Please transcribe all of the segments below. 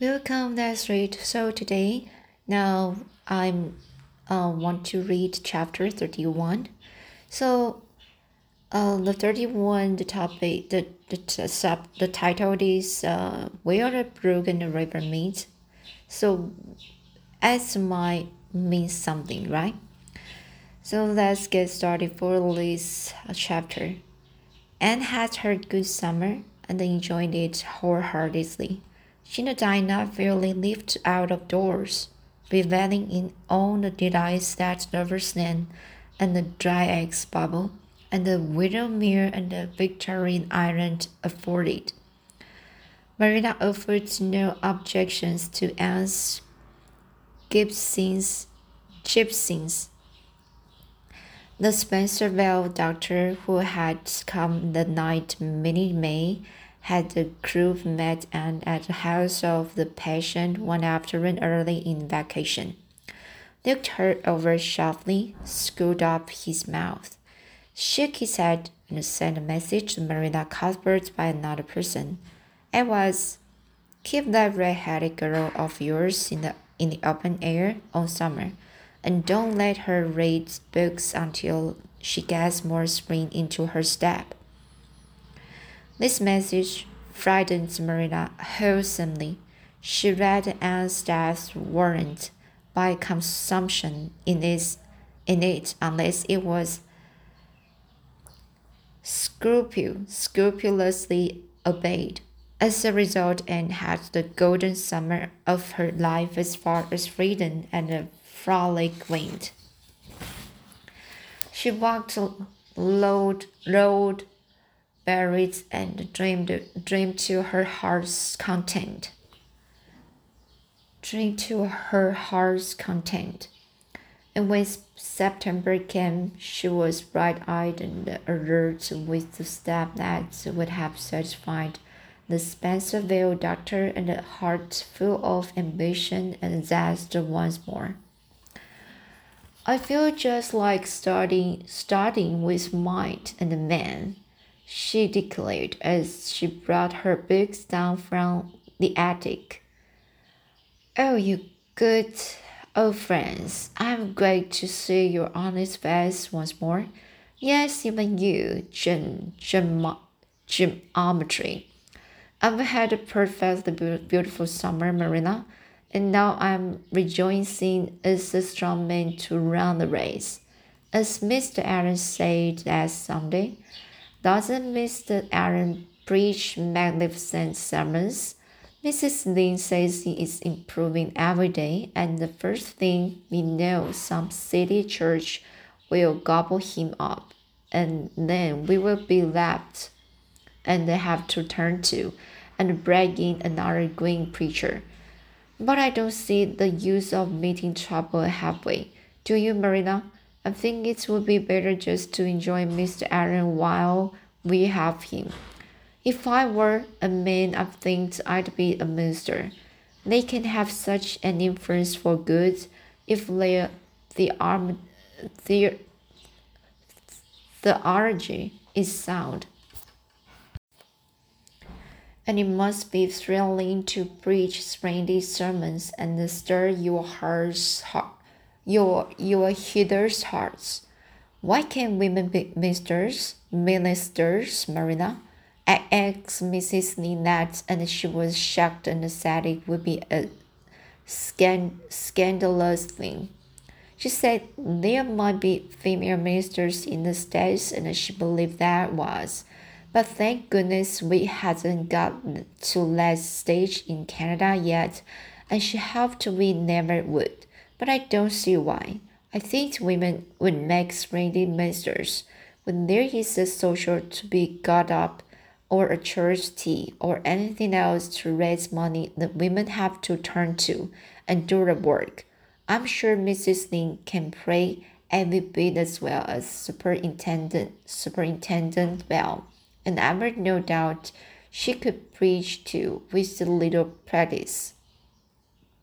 Welcome, that's right. So today, now I'm uh, want to read chapter 31. So uh, the 31, the topic, the, the, sub, the title is uh, Where the Brook and the River Meet. So as might means something, right? So let's get started for this chapter. Anne had her good summer and enjoyed it wholeheartedly. Diana fairly lived out of doors, reveling in all the delights that Lover's Lane and the Dryad's Bubble and the Willowmere and the Victoria Island afforded. Marina offered no objections to Anne's Gibson's gypsies. The Spencervale doctor who had come the night Minnie May had the crew met and at the house of the patient one afternoon early in vacation. Looked her over sharply, screwed up his mouth, shook his head, and sent a message to Marina Cuthbert by another person. It was, Keep that red-headed girl of yours in the in the open air all summer, and don't let her read books until she gets more spring into her step. This message frightened Marina wholesomely. She read Anne's death warrant by consumption in, this, in it unless it was scrupule, scrupulously obeyed. As a result, Anne had the golden summer of her life as far as freedom and a frolic went. She walked, rode, rode, buried, and dreamed, dreamed to her heart's content. Dreamed to her heart's content. And when September came, she was bright-eyed and alert with the step that would have satisfied the Spencervale doctor and a heart full of ambition and zest once more. I feel just like starting starting with might and man, she declared as she brought her books down from the attic. Oh, you good old friends, I'm glad to see your honest face once more. Yes, even you, Jim, Jim Armatry. I've had a perfectly beautiful summer, Marina, and now I'm rejoicing as a strong man to run the race. As Mr. Aaron said last Sunday, doesn't Mr. Aaron preach magnificent sermons? Mrs. Lin says he is improving every day, and the first thing we know, some city church will gobble him up, and then we will be left and have to turn to and bring in another green preacher. But I don't see the use of meeting trouble halfway. Do you, Marina? I think it would be better just to enjoy Mr. Aaron while we have him. If I were a man, I think I'd be a minister. They can have such an influence for good if they the arm the the origin is sound and it must be thrilling to preach splendid sermons and stir your hearts, heart, your your hearers' hearts. Why can't women be ministers, ministers, Marina? I asked Mrs. Lynette, and she was shocked and said it would be a scan scandalous thing. She said there might be female ministers in the States, and she believed that was. But thank goodness we hadn't got to that stage in Canada yet, and she hoped we never would. But I don't see why. I think women would make splendid ministers. When there is a social to be got up, or a church tea, or anything else to raise money, that women have to turn to and do the work. I'm sure Mrs. Lin can pray every bit as well as Superintendent Superintendent well, and I've no doubt she could preach too with a little practice.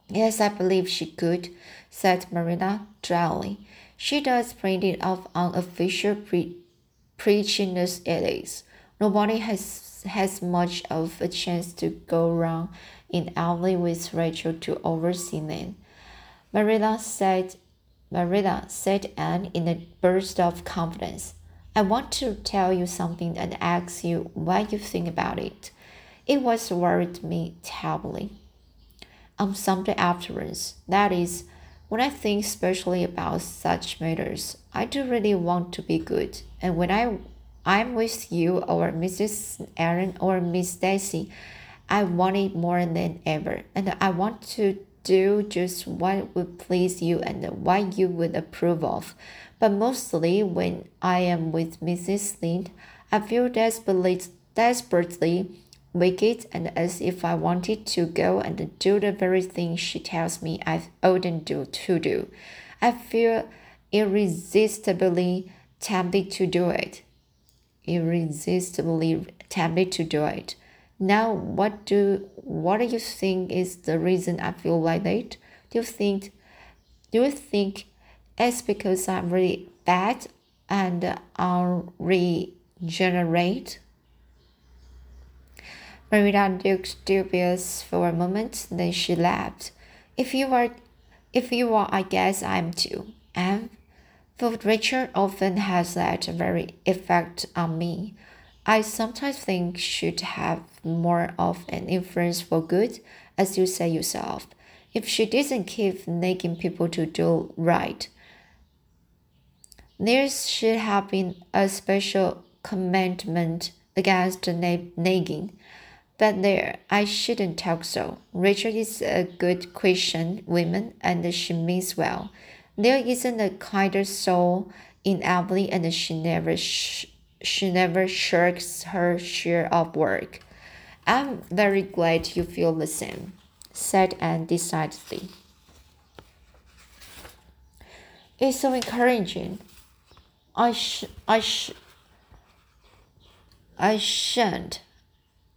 Yes, I believe she could, said Marina dryly. She does plenty of unofficial pre- preaching as it is. Nobody has has much of a chance to go wrong in Avonlea with Rachel to oversee them. Marilla said, Marilla said Anne in a burst of confidence. I want to tell you something and ask you what you think about it. It was worried me terribly. Um, On Sunday afterwards, that is, when I think especially about such matters, I do really want to be good. And when I I'm with you or Mrs. Aaron or Miss Daisy, I want it more than ever. And I want to do just what would please you and what you would approve of. But mostly when I am with Mrs. Lynde, I feel desperately, desperately wicked and as if I wanted to go and do the very thing she tells me I oughtn't do to do. I feel irresistibly tempted to do it. Irresistibly tempted to do it. Now, what do what do you think is the reason I feel like that? Do you think do you think it's because I'm really bad and unregenerate? Marilla looked dubious for a moment, then she laughed. If you are if you are, I guess I'm too. And for Richard often has that very effect on me. I sometimes think should have more of an influence for good, as you say yourself, if she didn't keep nagging people to do right. There should have been a special commandment against nagging. But there, I shouldn't talk so. Rachel is a good Christian woman and she means well. There isn't a kinder soul in Avonlea and she never sh she never shirks her share of work. I'm very glad you feel the same, said Anne decidedly. It's so encouraging. I sh I sh I shan't.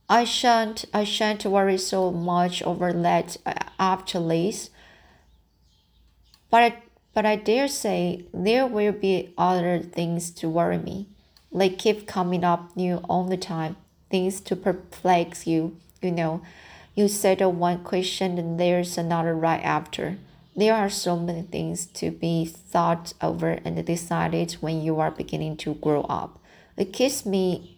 I shan't I shan't worry so much over that uh, after this. But I, but I dare say there will be other things to worry me. They keep coming up new all the time, things to perplex you. You know, you settle one question and there's another right after. There are so many things to be thought over and decided when you are beginning to grow up. It keeps me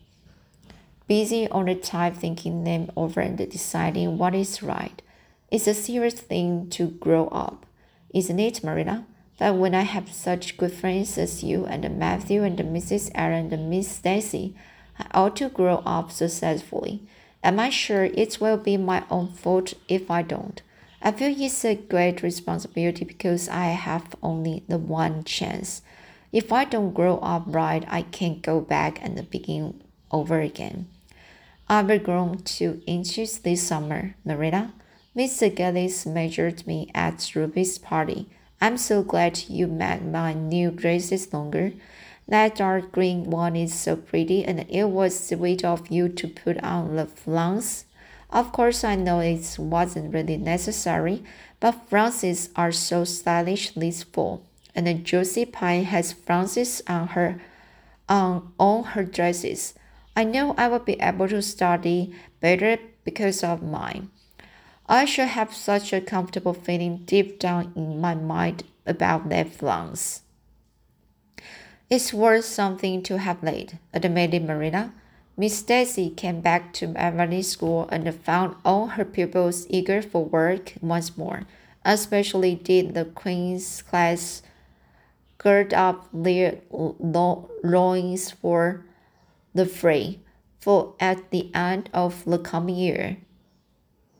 busy all the time thinking them over and deciding what is right. It's a serious thing to grow up, isn't it, Marina? But when I have such good friends as you and Matthew and Mrs. Aaron and Miss Stacy, I ought to grow up successfully. Am I sure it will be my own fault if I don't? I feel it's a great responsibility because I have only the one chance. If I don't grow up right, I can't go back and begin over again. I've grown two inches this summer, Marilla. Mr. Geddes measured me at Ruby's party. I'm so glad you met my new dresses longer. That dark green one is so pretty, and it was sweet of you to put on the flounce. Of course, I know it wasn't really necessary, but flounces are so stylish this fall, and Josie Pye has flounces on her on all her dresses. I know I will be able to study better because of mine. I shall have such a comfortable feeling deep down in my mind about that flounce. It's worth something to have laid, admitted Marina. Miss Stacy came back to Avonlea School and found all her pupils eager for work once more. Especially did the Queen's class gird up their loins for the fray, for at the end of the coming year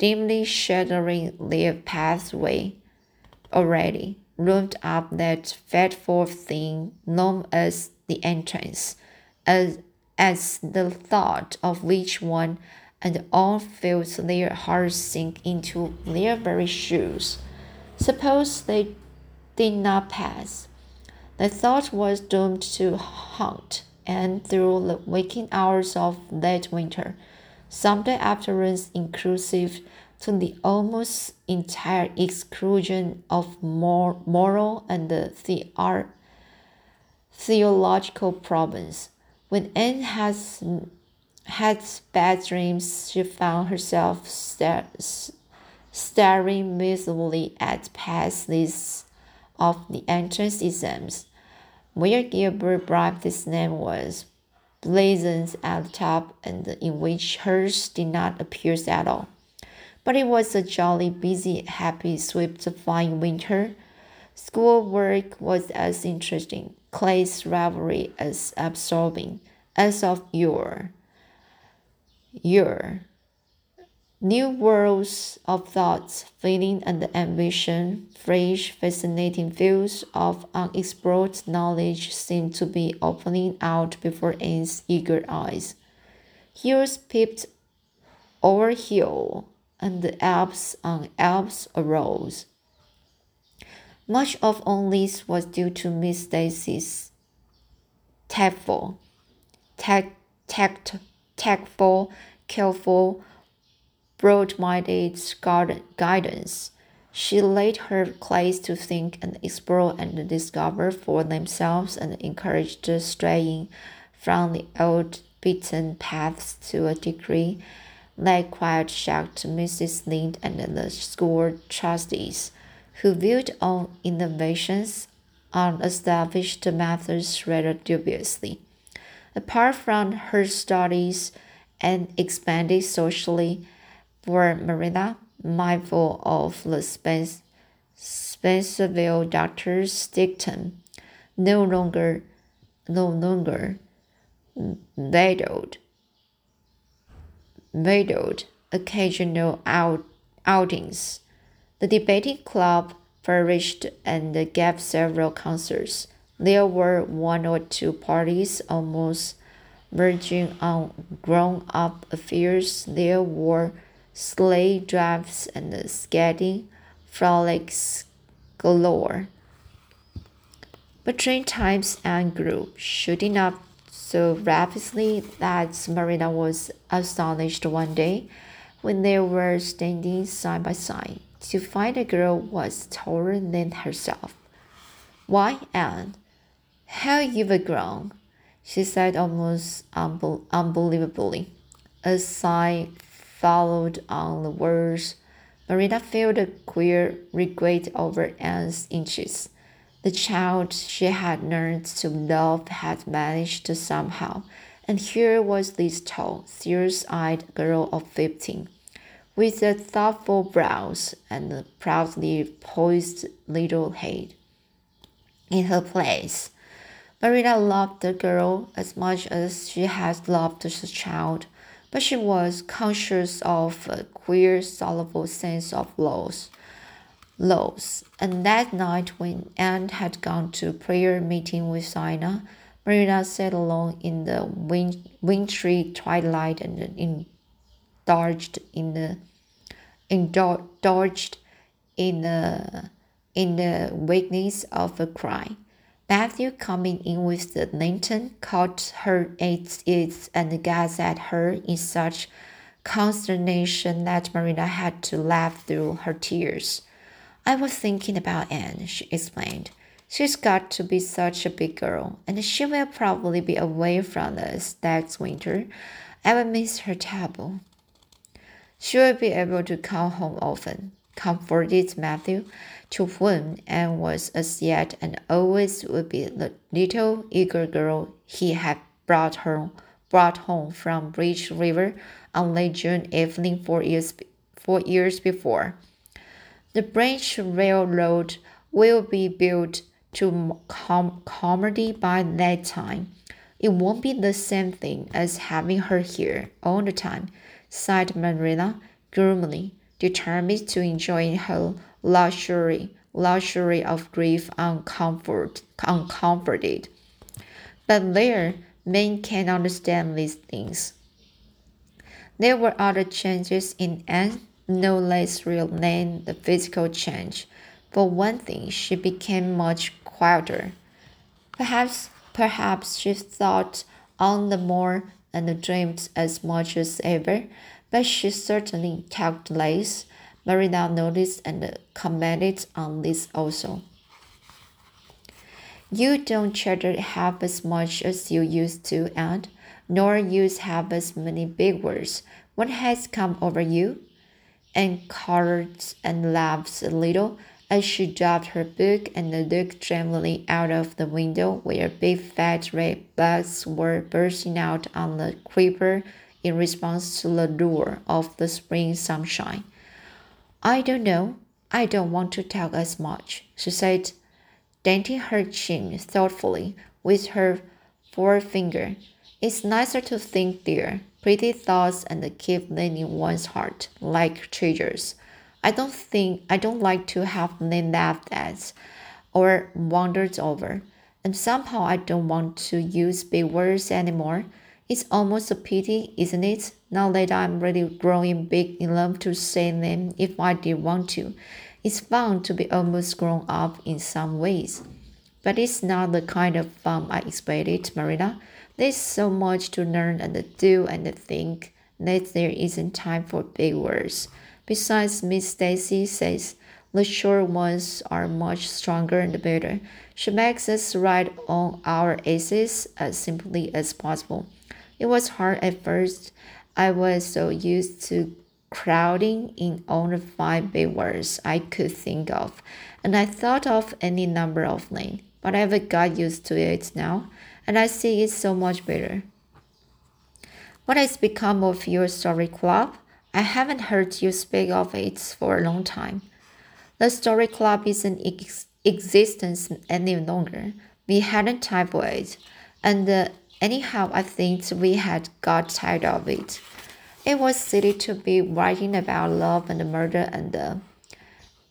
dimly shadowing their pathway already, loomed up that fateful thing known as the entrance, as, as the thought of which one and all felt their hearts sink into their very shoes. Suppose they did not pass. The thought was doomed to haunt, and through the waking hours of that winter, Sunday afternoons inclusive to the almost entire exclusion of more moral and the theological problems. When Anne has had bad dreams, she found herself sta- staring miserably at past lists of the entrance exams, where Gilbert Blythe's name was blazoned at the top and in which hers did not appear at all. But it was a jolly, busy, happy, swift, fine winter. Schoolwork was as interesting, Clay's rivalry as absorbing as of yore. Yore. New worlds of thoughts, feeling, and ambition, fresh, fascinating fields of unexplored knowledge seemed to be opening out before Anne's eager eyes. Hills peeped over hill, and the Alps on Alps arose. Much of all this was due to Miss Stacy's tactful, tact, tact, tactful, careful, broad-minded guidance. She led her class to think and explore and discover for themselves and encouraged straying from the old beaten paths to a degree that quite shocked Mrs. Lynde and the school trustees, who viewed all innovations on established methods rather dubiously. Apart from her studies and expanded socially, for Marina, mindful of the Spence, Spencervale doctor's dictum, no longer, no longer vetoed, vetoed occasional out, outings. The debating club flourished and gave several concerts. There were one or two parties almost verging on grown up affairs. There were sleigh drives and skating frolics galore. Train times and grew, shooting up so rapidly that Marina was astonished one day when they were standing side by side to find a girl was taller than herself. Why, Anne, how you've grown, she said almost unbe unbelievably. A sigh followed on the words. Marilla felt a queer regret over Anne's inches. The child she had learned to love had vanished somehow, and here was this tall, serious-eyed girl of fifteen, with a thoughtful brows and a proudly poised little head. In her place, Marilla loved the girl as much as she had loved the child but she was conscious of a queer, sorrowful sense of loss. Loss. And that night, when Anne had gone to prayer meeting with Diana, Marina sat alone in the win- wintry twilight and indulged in the indulged in the in the weakness of a cry. Matthew, coming in with the lantern, caught her at it and gazed at her in such consternation that Marina had to laugh through her tears. I was thinking about Anne, she explained. She's got to be such a big girl, and she will probably be away from us next winter. I will miss her terrible. She will be able to come home often, comforted Matthew to whom Anne was as yet and always would be the little eager girl he had brought her brought home from Bright River on late June evening four years four years before. The branch railroad will be built to com- Carmody by that time. It won't be the same thing as having her here all the time, sighed Marilla gloomily, determined to enjoy her luxury, luxury of grief uncomfort, uncomforted. But there, men can understand these things. There were other changes in Anne, no less real than the physical change. For one thing, she became much quieter. Perhaps, perhaps she thought on the more and dreamed as much as ever, but she certainly talked less Marilla noticed and commented on this also. You don't chatter half as much as you used to, and nor use half as many big words. What has come over you? And colored and laughed a little as she dropped her book and looked dreamily out of the window where big fat red bugs were bursting out on the creeper in response to the lure of the spring sunshine. I don't know. I don't want to talk as much, she said, denting her chin thoughtfully with her forefinger. It's nicer to think, dear, pretty thoughts and keep them in one's heart, like treasures. I don't think I don't like to have them laughed at or wondered over. And somehow I don't want to use big words anymore. It's almost a pity, isn't it? Now that I'm really growing big enough to say them if I did want to. It's fun to be almost grown up in some ways. But it's not the kind of fun I expected, Marina. There's so much to learn and to do and think that there isn't time for big words. Besides, Miss Stacy says the short ones are much stronger and better. She makes us write on our essays as simply as possible. It was hard at first. I was so used to crowding in all the five big words I could think of, and I thought of any number of names, But I've got used to it now and I see it so much better. What has become of your story club? I haven't heard you speak of it for a long time. The story club isn't ex existence any longer. We hadn't time for it, and uh, anyhow, I think we had got tired of it. It was silly to be writing about love and murder and uh,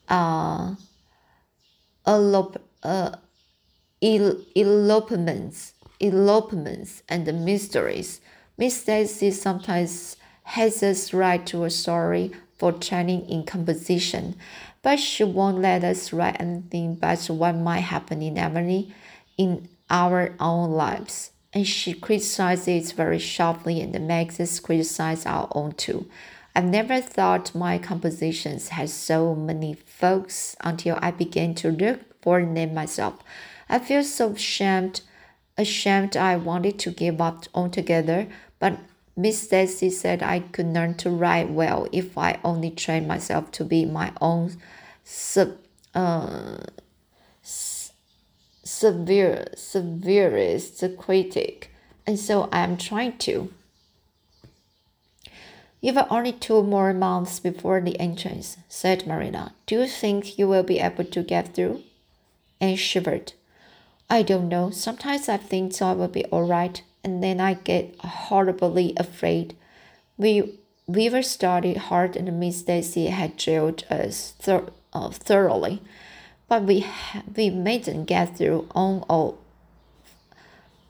uh, elop uh, elopements elopements and mysteries. Miss Stacy sometimes has us write to a story for training in composition, but she won't let us write anything but what might happen in Emily in our own lives. And she criticizes it very sharply and makes us criticize our own too. I've never thought my compositions had so many folks until I began to look for them myself. I feel so ashamed ashamed I wanted to give up altogether, but Miss Stacy said I could learn to write well if I only trained myself to be my own sub, uh, severe, severest critic, and so I am trying to. You've only two more months before the entrance, said Marina. Do you think you will be able to get through? Anne shivered. I don't know. Sometimes I think I will be all right, and then I get horribly afraid. We we were studied hard, and Miss Stacy had drilled us thor- uh, thoroughly, but we we mightn't get through on all.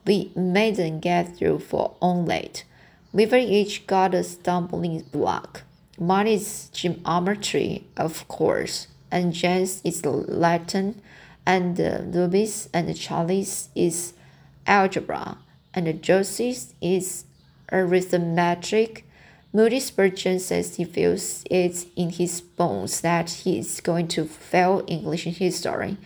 We mightn't get through for on late. We've each got a stumbling block. Mine is geometry, of course, and Jane's is Latin and uh, Ruby's and Charlie's is algebra, and Josie's is arithmetic. Moody Spurgeon says he feels it in his bones that he is going to fail English history.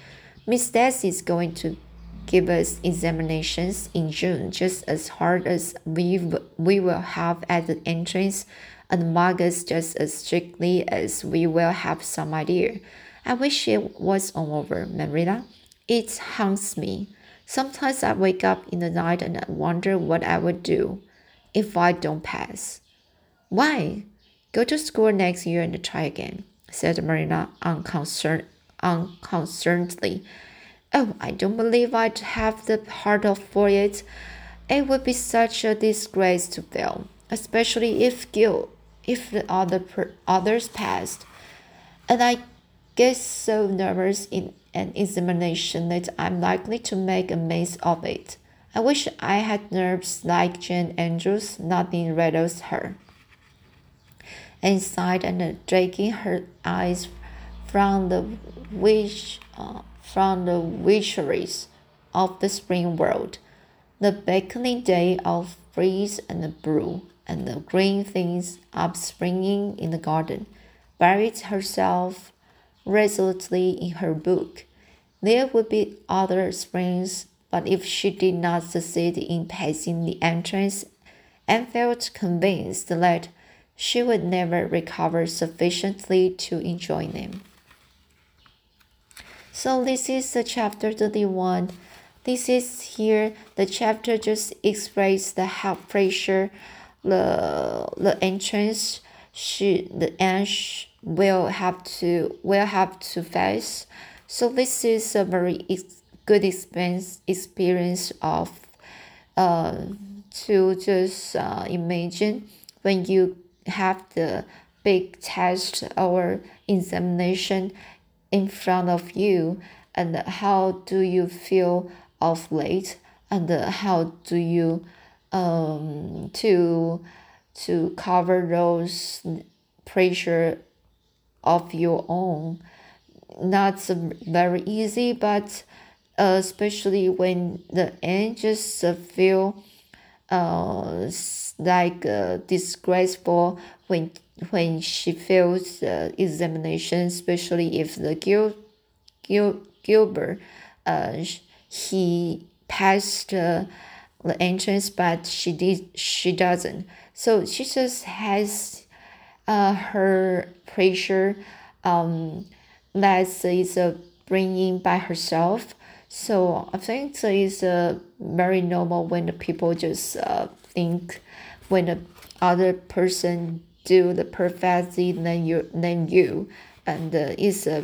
Miss Stacy is going to give us examinations in June just as hard as we, we will have at the entrance and mark us just as strictly as we will have some idea. I wish it was all over, Marilla. It haunts me. Sometimes I wake up in the night and I wonder what I would do if I don't pass. Why? Go to school next year and try again, said Marina unconcerned, unconcernedly. Oh, I don't believe I'd have the heart for it. It would be such a disgrace to fail, especially if Gil, if the other others passed. And I get so nervous in an examination that I'm likely to make a mess of it. I wish I had nerves like Jane Andrews. Nothing rattles her. Sighed and dragging her eyes from the wish, uh, from the witcheries of the spring world, the beckoning day of breeze and brew, and the green things upspringing in the garden, buried herself resolutely in her book. There would be other springs, but if she did not succeed in passing the entrance and felt convinced that she would never recover sufficiently to enjoy them. So this is the chapter 31. This is here the chapter just expresses the health pressure, the the entrance she the Ange will have to will have to face. So this is a very ex good experience experience of uh, to just uh, imagine when you have the big test or examination in front of you? And how do you feel of late? And how do you um to to cover those pressure of your own? Not very easy but uh, especially when the angels feel uh, like uh, disgraceful when when she fails the examination, especially if the Gil, Gil, Gilbert uh, he passed uh, the entrance, but she did she doesn't. So she just has uh, her pressure um, that is uh, bringing by herself so I think it is uh, very normal when the people just uh, think when the other person do the perfectly than you than you, and uh, it's uh,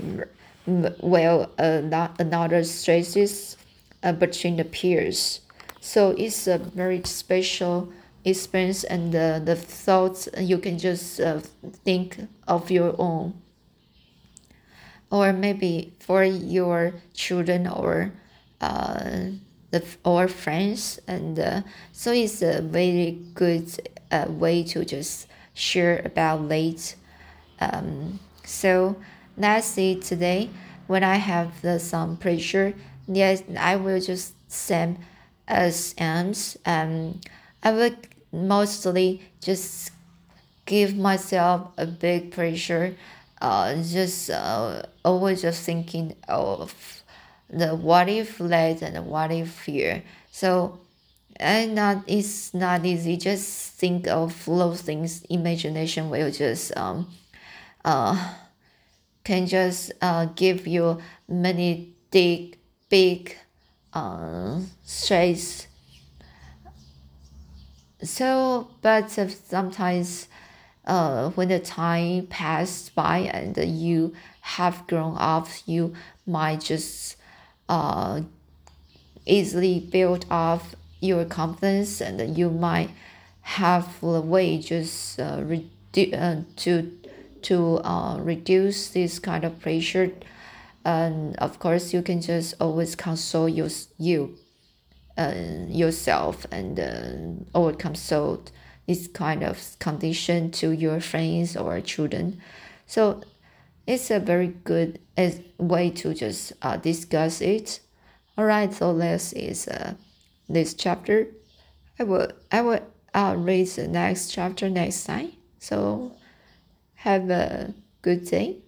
well uh, not another stresses uh, between the peers. So it's a very special experience and uh, the thoughts you can just uh, think of your own or maybe for your children or uh, the our friends and uh, so it's a very good uh, way to just share about late um, so that's it today when i have the some pressure yes i will just send as ends um i will mostly just give myself a big pressure uh just uh always just thinking of the what if late and what if fear. So and not it's not easy. Just think of those things. Imagination will just um uh can just uh give you many big big uh stress. So but sometimes uh when the time passed by and you have grown up you might just uh, easily build up your confidence and you might have the way just uh, redu- uh, to to uh, reduce this kind of pressure. And of course you can just always console your, you uh, yourself and uh, console this kind of condition to your friends or children so it's a very good way to just uh, discuss it. All right, so this is uh, this chapter. I will I will uh, read the next chapter next time. So have a good day.